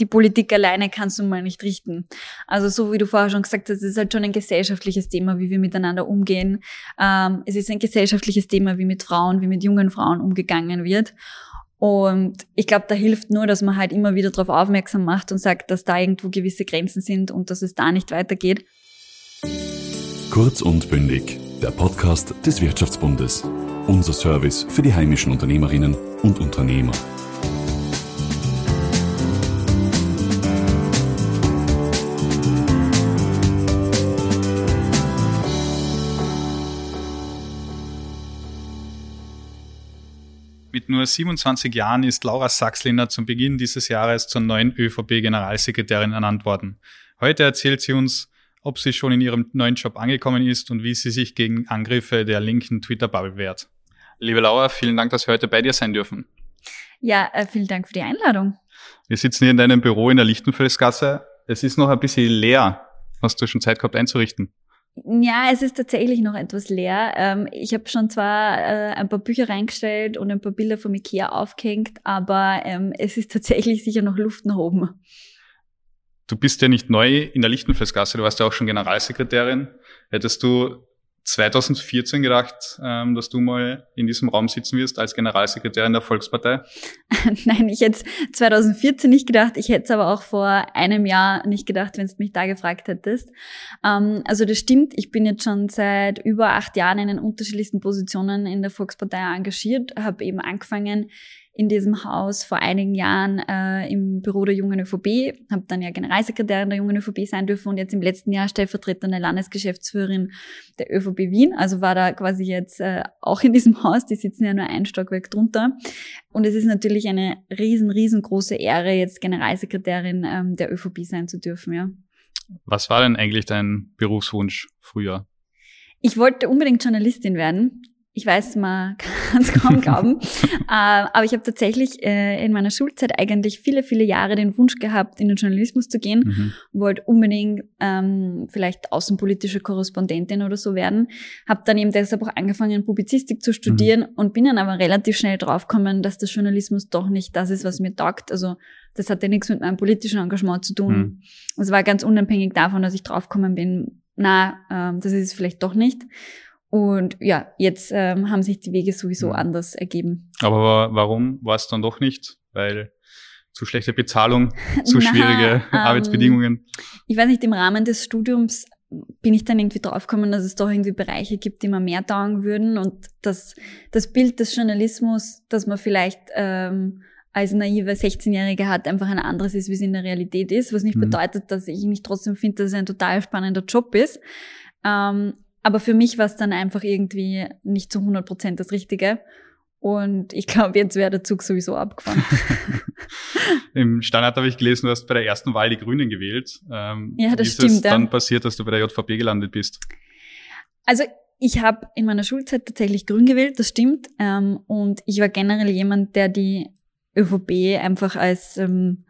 die Politik alleine kannst du mal nicht richten. Also so wie du vorher schon gesagt hast, es ist halt schon ein gesellschaftliches Thema, wie wir miteinander umgehen. Ähm, es ist ein gesellschaftliches Thema, wie mit Frauen, wie mit jungen Frauen umgegangen wird. Und ich glaube, da hilft nur, dass man halt immer wieder darauf aufmerksam macht und sagt, dass da irgendwo gewisse Grenzen sind und dass es da nicht weitergeht. Kurz und bündig, der Podcast des Wirtschaftsbundes. Unser Service für die heimischen Unternehmerinnen und Unternehmer. Mit nur 27 Jahren ist Laura Sachsliner zum Beginn dieses Jahres zur neuen ÖVP-Generalsekretärin ernannt worden. Heute erzählt sie uns, ob sie schon in ihrem neuen Job angekommen ist und wie sie sich gegen Angriffe der linken Twitter-Bubble wehrt. Liebe Laura, vielen Dank, dass wir heute bei dir sein dürfen. Ja, äh, vielen Dank für die Einladung. Wir sitzen hier in deinem Büro in der Lichtenfelsgasse. Es ist noch ein bisschen leer. Hast du schon Zeit gehabt einzurichten? Ja, es ist tatsächlich noch etwas leer. Ähm, ich habe schon zwar äh, ein paar Bücher reingestellt und ein paar Bilder vom Ikea aufgehängt, aber ähm, es ist tatsächlich sicher noch Luft nach oben. Du bist ja nicht neu in der Lichtenfelsgasse, du warst ja auch schon Generalsekretärin. Hättest du 2014 gedacht, ähm, dass du mal in diesem Raum sitzen wirst als Generalsekretärin der Volkspartei? Nein, ich hätte 2014 nicht gedacht. Ich hätte es aber auch vor einem Jahr nicht gedacht, wenn du mich da gefragt hättest. Ähm, also das stimmt. Ich bin jetzt schon seit über acht Jahren in den unterschiedlichsten Positionen in der Volkspartei engagiert, habe eben angefangen in diesem Haus vor einigen Jahren äh, im Büro der Jungen ÖVP, habe dann ja Generalsekretärin der Jungen ÖVP sein dürfen und jetzt im letzten Jahr stellvertretende Landesgeschäftsführerin der ÖVP Wien. Also war da quasi jetzt äh, auch in diesem Haus, die sitzen ja nur ein Stockwerk drunter. Und es ist natürlich eine riesen, riesengroße Ehre, jetzt Generalsekretärin ähm, der ÖVP sein zu dürfen, ja. Was war denn eigentlich dein Berufswunsch früher? Ich wollte unbedingt Journalistin werden ich weiß, man kann es kaum glauben, äh, aber ich habe tatsächlich äh, in meiner Schulzeit eigentlich viele, viele Jahre den Wunsch gehabt, in den Journalismus zu gehen, mhm. wollte unbedingt ähm, vielleicht außenpolitische Korrespondentin oder so werden, habe dann eben deshalb auch angefangen, Publizistik zu studieren mhm. und bin dann aber relativ schnell draufgekommen, dass der Journalismus doch nicht das ist, was mir taugt. Also das hatte nichts mit meinem politischen Engagement zu tun. Mhm. Es war ganz unabhängig davon, dass ich draufgekommen bin, na, ähm, das ist es vielleicht doch nicht. Und ja, jetzt ähm, haben sich die Wege sowieso mhm. anders ergeben. Aber warum war es dann doch nicht? Weil zu schlechte Bezahlung, zu Na, schwierige ähm, Arbeitsbedingungen? Ich weiß nicht, im Rahmen des Studiums bin ich dann irgendwie draufgekommen, dass es doch irgendwie Bereiche gibt, die mir mehr taugen würden und dass das Bild des Journalismus, das man vielleicht ähm, als naive 16-Jährige hat, einfach ein anderes ist, wie es in der Realität ist, was nicht mhm. bedeutet, dass ich nicht trotzdem finde, dass es ein total spannender Job ist. Ähm, aber für mich war es dann einfach irgendwie nicht zu 100 Prozent das Richtige. Und ich glaube, jetzt wäre der Zug sowieso abgefahren. Im Standard habe ich gelesen, du hast bei der ersten Wahl die Grünen gewählt. Ähm, ja, das wie stimmt. Ist es dann ja. passiert, dass du bei der JVP gelandet bist? Also ich habe in meiner Schulzeit tatsächlich Grün gewählt, das stimmt. Ähm, und ich war generell jemand, der die ÖVP einfach als ähm,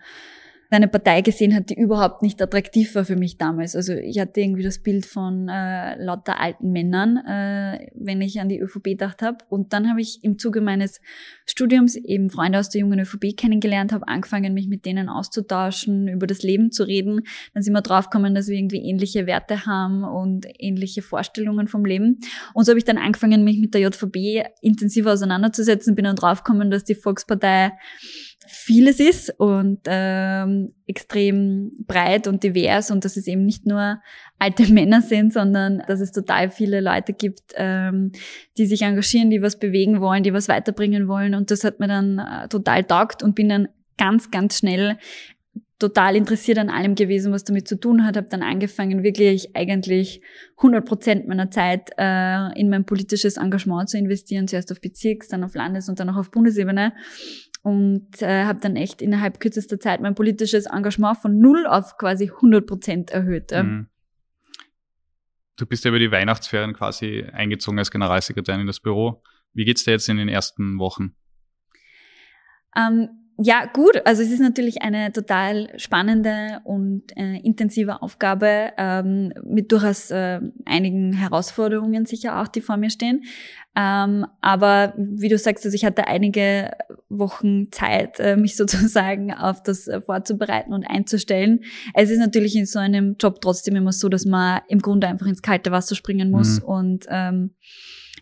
eine Partei gesehen hat, die überhaupt nicht attraktiv war für mich damals. Also ich hatte irgendwie das Bild von äh, lauter alten Männern, äh, wenn ich an die ÖVP gedacht habe. Und dann habe ich im Zuge meines Studiums eben Freunde aus der jungen ÖVP kennengelernt, habe angefangen, mich mit denen auszutauschen, über das Leben zu reden. Dann sind wir draufgekommen, dass wir irgendwie ähnliche Werte haben und ähnliche Vorstellungen vom Leben. Und so habe ich dann angefangen, mich mit der JVP intensiver auseinanderzusetzen, bin dann draufgekommen, dass die Volkspartei vieles ist und ähm, extrem breit und divers und dass es eben nicht nur alte Männer sind, sondern dass es total viele Leute gibt, ähm, die sich engagieren, die was bewegen wollen, die was weiterbringen wollen und das hat mir dann äh, total taugt und bin dann ganz, ganz schnell total interessiert an allem gewesen, was damit zu tun hat. Habe dann angefangen, wirklich eigentlich 100 Prozent meiner Zeit äh, in mein politisches Engagement zu investieren. Zuerst auf Bezirks-, dann auf Landes- und dann auch auf Bundesebene und äh, habe dann echt innerhalb kürzester Zeit mein politisches Engagement von null auf quasi 100 Prozent erhöht. Ja. Mhm. Du bist ja über die Weihnachtsferien quasi eingezogen als Generalsekretärin in das Büro. Wie geht's dir jetzt in den ersten Wochen? Ähm, ja, gut. Also es ist natürlich eine total spannende und äh, intensive Aufgabe ähm, mit durchaus äh, einigen Herausforderungen sicher auch, die vor mir stehen. Ähm, aber wie du sagst, also ich hatte einige Wochen Zeit, äh, mich sozusagen auf das äh, vorzubereiten und einzustellen. Es ist natürlich in so einem Job trotzdem immer so, dass man im Grunde einfach ins kalte Wasser springen muss mhm. und ähm,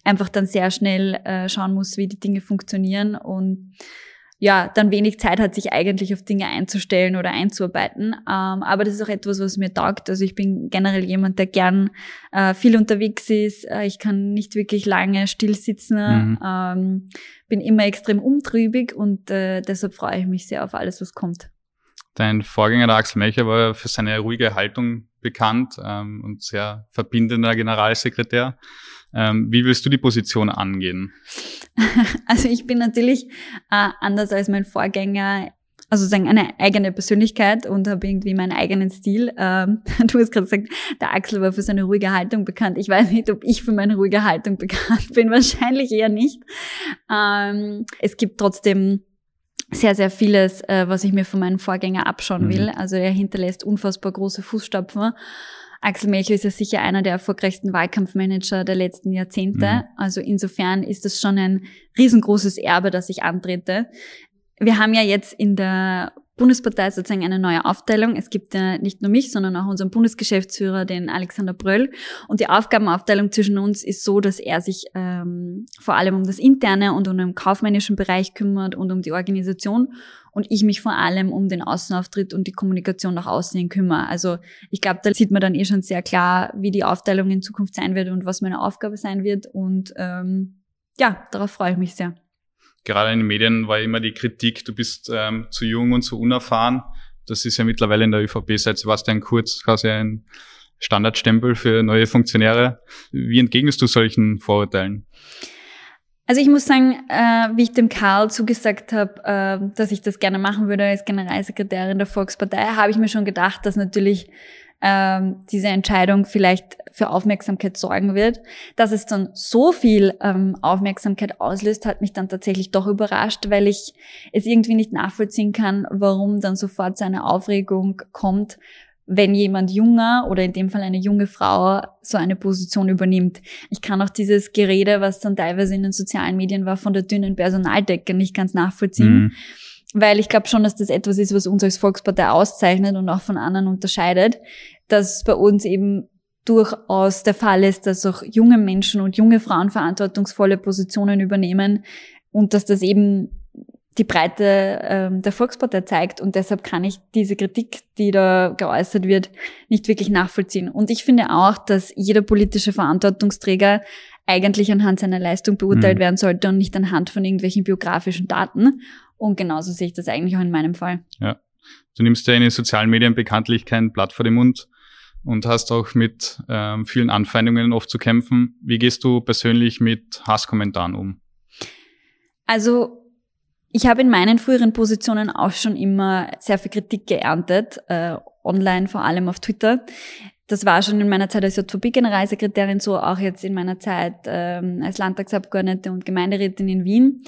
einfach dann sehr schnell äh, schauen muss, wie die Dinge funktionieren und ja, dann wenig Zeit hat, sich eigentlich auf Dinge einzustellen oder einzuarbeiten. Ähm, aber das ist auch etwas, was mir taugt. Also ich bin generell jemand, der gern äh, viel unterwegs ist. Äh, ich kann nicht wirklich lange still sitzen. Mhm. Ähm, bin immer extrem umtriebig und äh, deshalb freue ich mich sehr auf alles, was kommt. Dein Vorgänger, der Axel Melcher, war für seine ruhige Haltung bekannt ähm, und sehr verbindender Generalsekretär. Ähm, wie willst du die Position angehen? Also ich bin natürlich äh, anders als mein Vorgänger, also sagen eine eigene Persönlichkeit und habe irgendwie meinen eigenen Stil. Ähm, du hast gerade gesagt, der Axel war für seine ruhige Haltung bekannt. Ich weiß nicht, ob ich für meine ruhige Haltung bekannt bin. Wahrscheinlich eher nicht. Ähm, es gibt trotzdem sehr, sehr vieles, äh, was ich mir von meinem Vorgänger abschauen mhm. will. Also er hinterlässt unfassbar große Fußstapfen. Axel Melcher ist ja sicher einer der erfolgreichsten Wahlkampfmanager der letzten Jahrzehnte. Mhm. Also insofern ist das schon ein riesengroßes Erbe, das ich antrete. Wir haben ja jetzt in der Bundespartei sozusagen eine neue Aufteilung. Es gibt ja nicht nur mich, sondern auch unseren Bundesgeschäftsführer, den Alexander Bröll. Und die Aufgabenaufteilung zwischen uns ist so, dass er sich ähm, vor allem um das interne und um den kaufmännischen Bereich kümmert und um die Organisation und ich mich vor allem um den Außenauftritt und die Kommunikation nach außen hin kümmere. Also ich glaube, da sieht man dann eh schon sehr klar, wie die Aufteilung in Zukunft sein wird und was meine Aufgabe sein wird. Und ähm, ja, darauf freue ich mich sehr gerade in den Medien war immer die Kritik, du bist ähm, zu jung und zu unerfahren. Das ist ja mittlerweile in der ÖVP seit Sebastian Kurz quasi ein Standardstempel für neue Funktionäre. Wie entgegnest du solchen Vorurteilen? Also ich muss sagen, äh, wie ich dem Karl zugesagt habe, äh, dass ich das gerne machen würde als Generalsekretärin der Volkspartei, habe ich mir schon gedacht, dass natürlich ähm, diese Entscheidung vielleicht für Aufmerksamkeit sorgen wird. Dass es dann so viel ähm, Aufmerksamkeit auslöst, hat mich dann tatsächlich doch überrascht, weil ich es irgendwie nicht nachvollziehen kann, warum dann sofort so eine Aufregung kommt, wenn jemand junger oder in dem Fall eine junge Frau so eine Position übernimmt. Ich kann auch dieses Gerede, was dann teilweise in den sozialen Medien war, von der dünnen Personaldecke nicht ganz nachvollziehen. Mhm weil ich glaube schon, dass das etwas ist, was uns als Volkspartei auszeichnet und auch von anderen unterscheidet, dass bei uns eben durchaus der Fall ist, dass auch junge Menschen und junge Frauen verantwortungsvolle Positionen übernehmen und dass das eben die Breite ähm, der Volkspartei zeigt und deshalb kann ich diese Kritik, die da geäußert wird, nicht wirklich nachvollziehen. Und ich finde auch, dass jeder politische Verantwortungsträger eigentlich anhand seiner Leistung beurteilt mhm. werden sollte und nicht anhand von irgendwelchen biografischen Daten. Und genauso sehe ich das eigentlich auch in meinem Fall. Ja. Du nimmst ja in den sozialen Medien bekanntlich kein Blatt vor den Mund und hast auch mit ähm, vielen Anfeindungen oft zu kämpfen. Wie gehst du persönlich mit Hasskommentaren um? Also ich habe in meinen früheren Positionen auch schon immer sehr viel Kritik geerntet, äh, online, vor allem auf Twitter. Das war schon in meiner Zeit als JVB-Generalsekretärin so, auch jetzt in meiner Zeit ähm, als Landtagsabgeordnete und Gemeinderätin in Wien.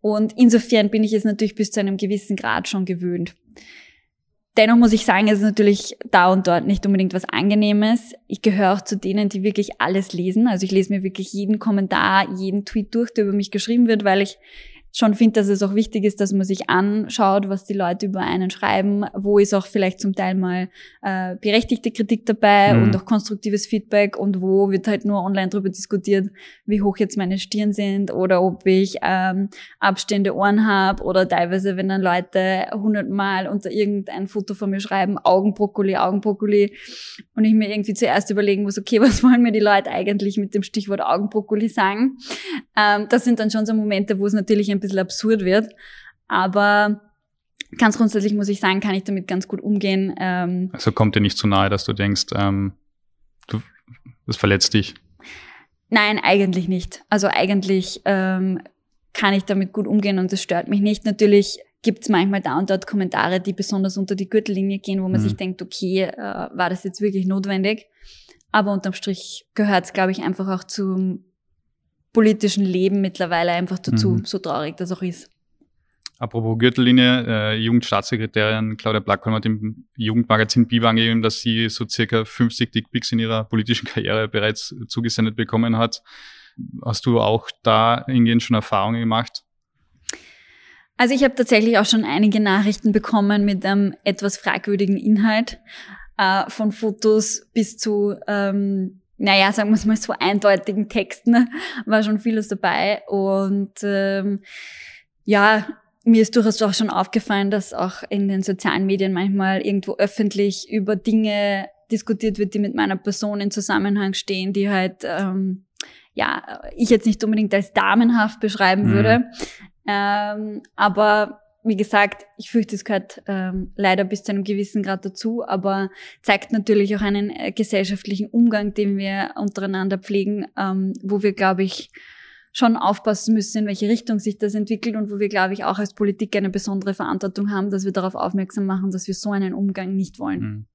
Und insofern bin ich es natürlich bis zu einem gewissen Grad schon gewöhnt. Dennoch muss ich sagen, es ist natürlich da und dort nicht unbedingt was Angenehmes. Ich gehöre auch zu denen, die wirklich alles lesen. Also ich lese mir wirklich jeden Kommentar, jeden Tweet durch, der über mich geschrieben wird, weil ich schon finde, dass es auch wichtig ist, dass man sich anschaut, was die Leute über einen schreiben, wo ist auch vielleicht zum Teil mal äh, berechtigte Kritik dabei mhm. und auch konstruktives Feedback und wo wird halt nur online darüber diskutiert, wie hoch jetzt meine Stirn sind oder ob ich ähm, abstehende Ohren habe oder teilweise, wenn dann Leute hundertmal unter irgendein Foto von mir schreiben, Augenbrokkoli, Augenbrokkoli und ich mir irgendwie zuerst überlegen muss, okay, was wollen mir die Leute eigentlich mit dem Stichwort Augenbrokkoli sagen? Ähm, das sind dann schon so Momente, wo es natürlich ein bisschen absurd wird. Aber ganz grundsätzlich muss ich sagen, kann ich damit ganz gut umgehen. Ähm, also kommt dir nicht zu nahe, dass du denkst, ähm, du, das verletzt dich? Nein, eigentlich nicht. Also eigentlich ähm, kann ich damit gut umgehen und es stört mich nicht. Natürlich gibt es manchmal da und dort Kommentare, die besonders unter die Gürtellinie gehen, wo man mhm. sich denkt, okay, äh, war das jetzt wirklich notwendig? Aber unterm Strich gehört es, glaube ich, einfach auch zum politischen Leben mittlerweile einfach dazu, mhm. so traurig das auch ist. Apropos Gürtellinie, äh, Jugendstaatssekretärin Claudia Blackholm hat im Jugendmagazin Biber angegeben, dass sie so circa 50 Dickpics in ihrer politischen Karriere bereits zugesendet bekommen hat. Hast du auch da hingehend schon Erfahrungen gemacht? Also ich habe tatsächlich auch schon einige Nachrichten bekommen mit einem etwas fragwürdigen Inhalt, äh, von Fotos bis zu, ähm, naja, sagen wir es mal so eindeutigen Texten, war schon vieles dabei. Und ähm, ja, mir ist durchaus auch schon aufgefallen, dass auch in den sozialen Medien manchmal irgendwo öffentlich über Dinge diskutiert wird, die mit meiner Person in Zusammenhang stehen, die halt ähm, ja ich jetzt nicht unbedingt als damenhaft beschreiben mhm. würde. Ähm, aber wie gesagt, ich fürchte, es gehört ähm, leider bis zu einem gewissen Grad dazu, aber zeigt natürlich auch einen äh, gesellschaftlichen Umgang, den wir untereinander pflegen, ähm, wo wir, glaube ich, schon aufpassen müssen, in welche Richtung sich das entwickelt und wo wir, glaube ich, auch als Politik eine besondere Verantwortung haben, dass wir darauf aufmerksam machen, dass wir so einen Umgang nicht wollen. Mhm.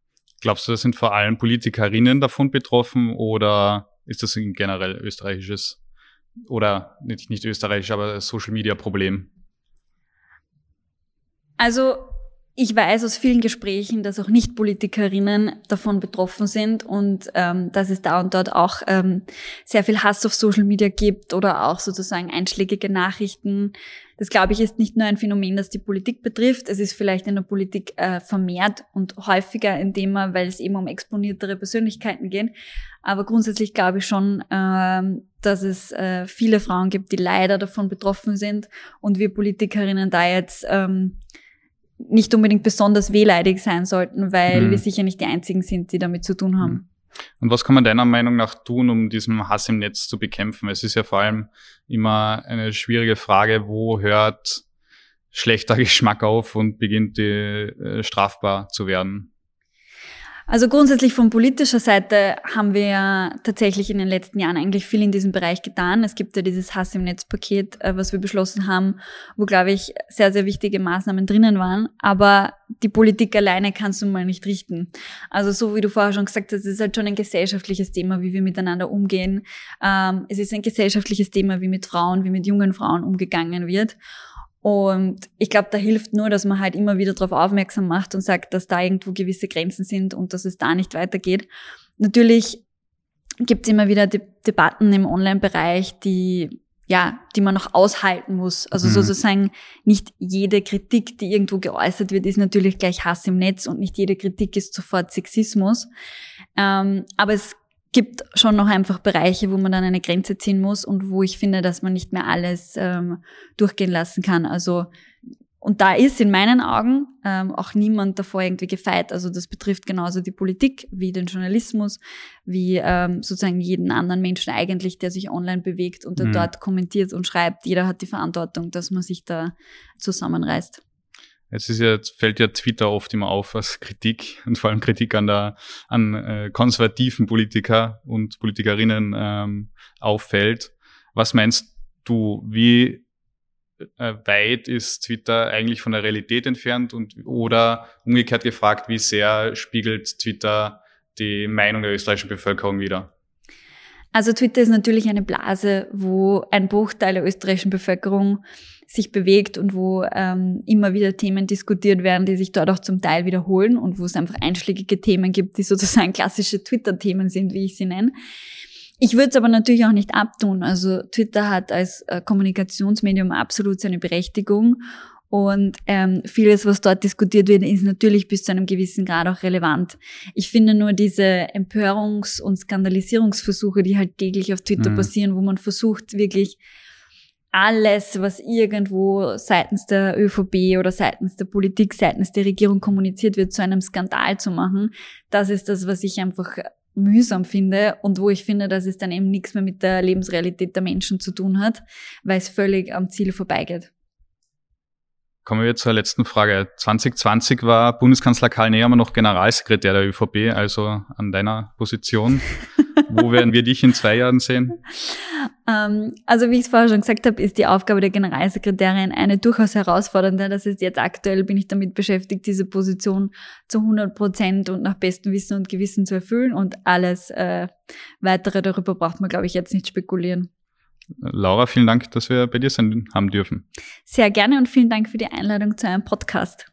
Glaubst du, das sind vor allem Politikerinnen davon betroffen oder ist das ein generell österreichisches oder nicht, nicht österreichisch, aber Social Media Problem? Also ich weiß aus vielen Gesprächen, dass auch Nicht-Politikerinnen davon betroffen sind und ähm, dass es da und dort auch ähm, sehr viel Hass auf Social Media gibt oder auch sozusagen einschlägige Nachrichten. Das, glaube ich, ist nicht nur ein Phänomen, das die Politik betrifft. Es ist vielleicht in der Politik äh, vermehrt und häufiger ein Thema, weil es eben um exponiertere Persönlichkeiten geht. Aber grundsätzlich glaube ich schon, ähm, dass es äh, viele Frauen gibt, die leider davon betroffen sind und wir Politikerinnen da jetzt ähm, nicht unbedingt besonders wehleidig sein sollten, weil mhm. wir sicher nicht die einzigen sind, die damit zu tun haben. Mhm. Und was kann man deiner Meinung nach tun, um diesen Hass im Netz zu bekämpfen? Es ist ja vor allem immer eine schwierige Frage, wo hört schlechter Geschmack auf und beginnt die äh, strafbar zu werden? Also grundsätzlich von politischer Seite haben wir ja tatsächlich in den letzten Jahren eigentlich viel in diesem Bereich getan. Es gibt ja dieses Hass im Netz-Paket, äh, was wir beschlossen haben, wo, glaube ich, sehr, sehr wichtige Maßnahmen drinnen waren. Aber die Politik alleine kannst du mal nicht richten. Also so wie du vorher schon gesagt hast, es ist halt schon ein gesellschaftliches Thema, wie wir miteinander umgehen. Ähm, es ist ein gesellschaftliches Thema, wie mit Frauen, wie mit jungen Frauen umgegangen wird. Und ich glaube, da hilft nur, dass man halt immer wieder darauf aufmerksam macht und sagt, dass da irgendwo gewisse Grenzen sind und dass es da nicht weitergeht. Natürlich gibt es immer wieder De Debatten im Online-Bereich, die ja, die man noch aushalten muss. Also mhm. sozusagen nicht jede Kritik, die irgendwo geäußert wird, ist natürlich gleich Hass im Netz und nicht jede Kritik ist sofort Sexismus. Ähm, aber es gibt schon noch einfach Bereiche, wo man dann eine Grenze ziehen muss und wo ich finde, dass man nicht mehr alles ähm, durchgehen lassen kann. Also und da ist in meinen Augen ähm, auch niemand davor irgendwie gefeit. Also das betrifft genauso die Politik wie den Journalismus, wie ähm, sozusagen jeden anderen Menschen eigentlich, der sich online bewegt und mhm. dort kommentiert und schreibt. Jeder hat die Verantwortung, dass man sich da zusammenreißt. Jetzt ist ja, fällt ja Twitter oft immer auf als Kritik und vor allem Kritik an der an äh, konservativen Politiker und Politikerinnen ähm, auffällt. Was meinst du, wie äh, weit ist Twitter eigentlich von der Realität entfernt und oder umgekehrt gefragt, wie sehr spiegelt Twitter die Meinung der österreichischen Bevölkerung wider? Also Twitter ist natürlich eine Blase, wo ein Bruchteil der österreichischen Bevölkerung sich bewegt und wo ähm, immer wieder Themen diskutiert werden, die sich dort auch zum Teil wiederholen und wo es einfach einschlägige Themen gibt, die sozusagen klassische Twitter-Themen sind, wie ich sie nenne. Ich würde es aber natürlich auch nicht abtun. Also Twitter hat als äh, Kommunikationsmedium absolut seine Berechtigung und ähm, vieles, was dort diskutiert wird, ist natürlich bis zu einem gewissen Grad auch relevant. Ich finde nur diese Empörungs- und Skandalisierungsversuche, die halt täglich auf Twitter mhm. passieren, wo man versucht, wirklich alles, was irgendwo seitens der ÖVP oder seitens der Politik, seitens der Regierung kommuniziert wird, zu einem Skandal zu machen. Das ist das, was ich einfach mühsam finde und wo ich finde, dass es dann eben nichts mehr mit der Lebensrealität der Menschen zu tun hat, weil es völlig am Ziel vorbeigeht. Kommen wir zur letzten Frage. 2020 war Bundeskanzler Karl Nehammer noch Generalsekretär der ÖVP, also an deiner Position. Wo werden wir dich in zwei Jahren sehen? Ähm, also wie ich es vorher schon gesagt habe, ist die Aufgabe der Generalsekretärin eine durchaus herausfordernde. Das ist jetzt aktuell bin ich damit beschäftigt, diese Position zu 100 Prozent und nach bestem Wissen und Gewissen zu erfüllen und alles äh, weitere darüber braucht man, glaube ich, jetzt nicht spekulieren. Laura, vielen Dank, dass wir bei dir sein haben dürfen. Sehr gerne und vielen Dank für die Einladung zu einem Podcast.